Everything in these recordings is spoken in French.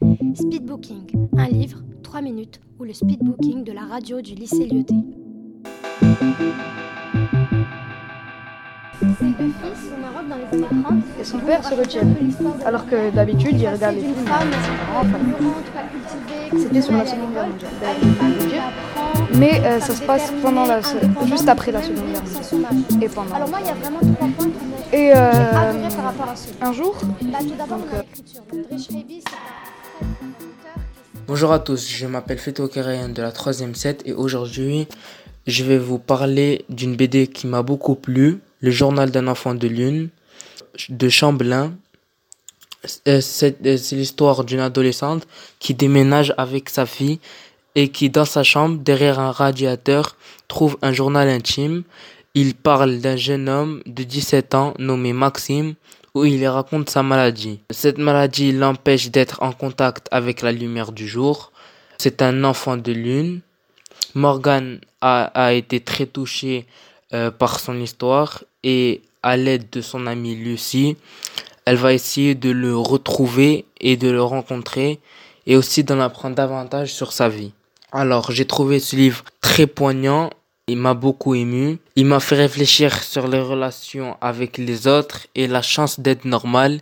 Speedbooking, un livre, 3 minutes, ou le speedbooking de la radio du lycée Lyoté. Et son père se retient. Alors que d'habitude, il regarde les films. C'était sur la Seconde Guerre mondiale. Mais euh, ça se passe pendant la, juste après la Seconde Guerre mondiale. Et pendant. Alors moi, il y a vraiment trois points qui Et euh, adoré par rapport à ce un jour, tout d'abord, Donc, euh, Bonjour à tous, je m'appelle Feto Kerayan de la 3ème set et aujourd'hui je vais vous parler d'une BD qui m'a beaucoup plu, Le journal d'un enfant de lune de Chambelin. Euh, euh, c'est l'histoire d'une adolescente qui déménage avec sa fille et qui dans sa chambre, derrière un radiateur, trouve un journal intime. Il parle d'un jeune homme de 17 ans nommé Maxime où il raconte sa maladie. Cette maladie l'empêche d'être en contact avec la lumière du jour. C'est un enfant de lune. Morgan a, été très touché euh, par son histoire et à l'aide de son amie Lucie, elle va essayer de le retrouver et de le rencontrer et aussi d'en apprendre davantage sur sa vie. Alors j'ai trouvé ce livre très poignant il m'a beaucoup ému. Il m'a fait réfléchir sur les relations avec les autres et la chance d'être normal.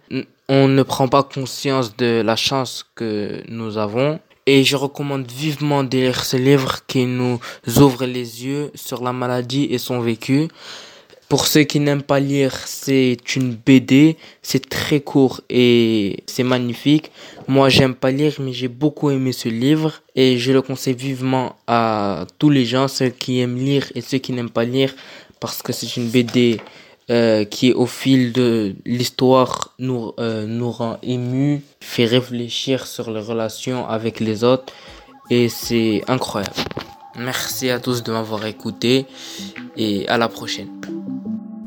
On ne prend pas conscience de la chance que nous avons. Et je recommande vivement de lire ce livre qui nous ouvre les yeux sur la maladie et son vécu. Pour ceux qui n'aiment pas lire, c'est une BD, c'est très court et c'est magnifique. Moi, j'aime pas lire, mais j'ai beaucoup aimé ce livre et je le conseille vivement à tous les gens, ceux qui aiment lire et ceux qui n'aiment pas lire, parce que c'est une BD euh, qui, au fil de l'histoire, nous, euh, nous rend émus, fait réfléchir sur les relations avec les autres et c'est incroyable. Merci à tous de m'avoir écouté et à la prochaine.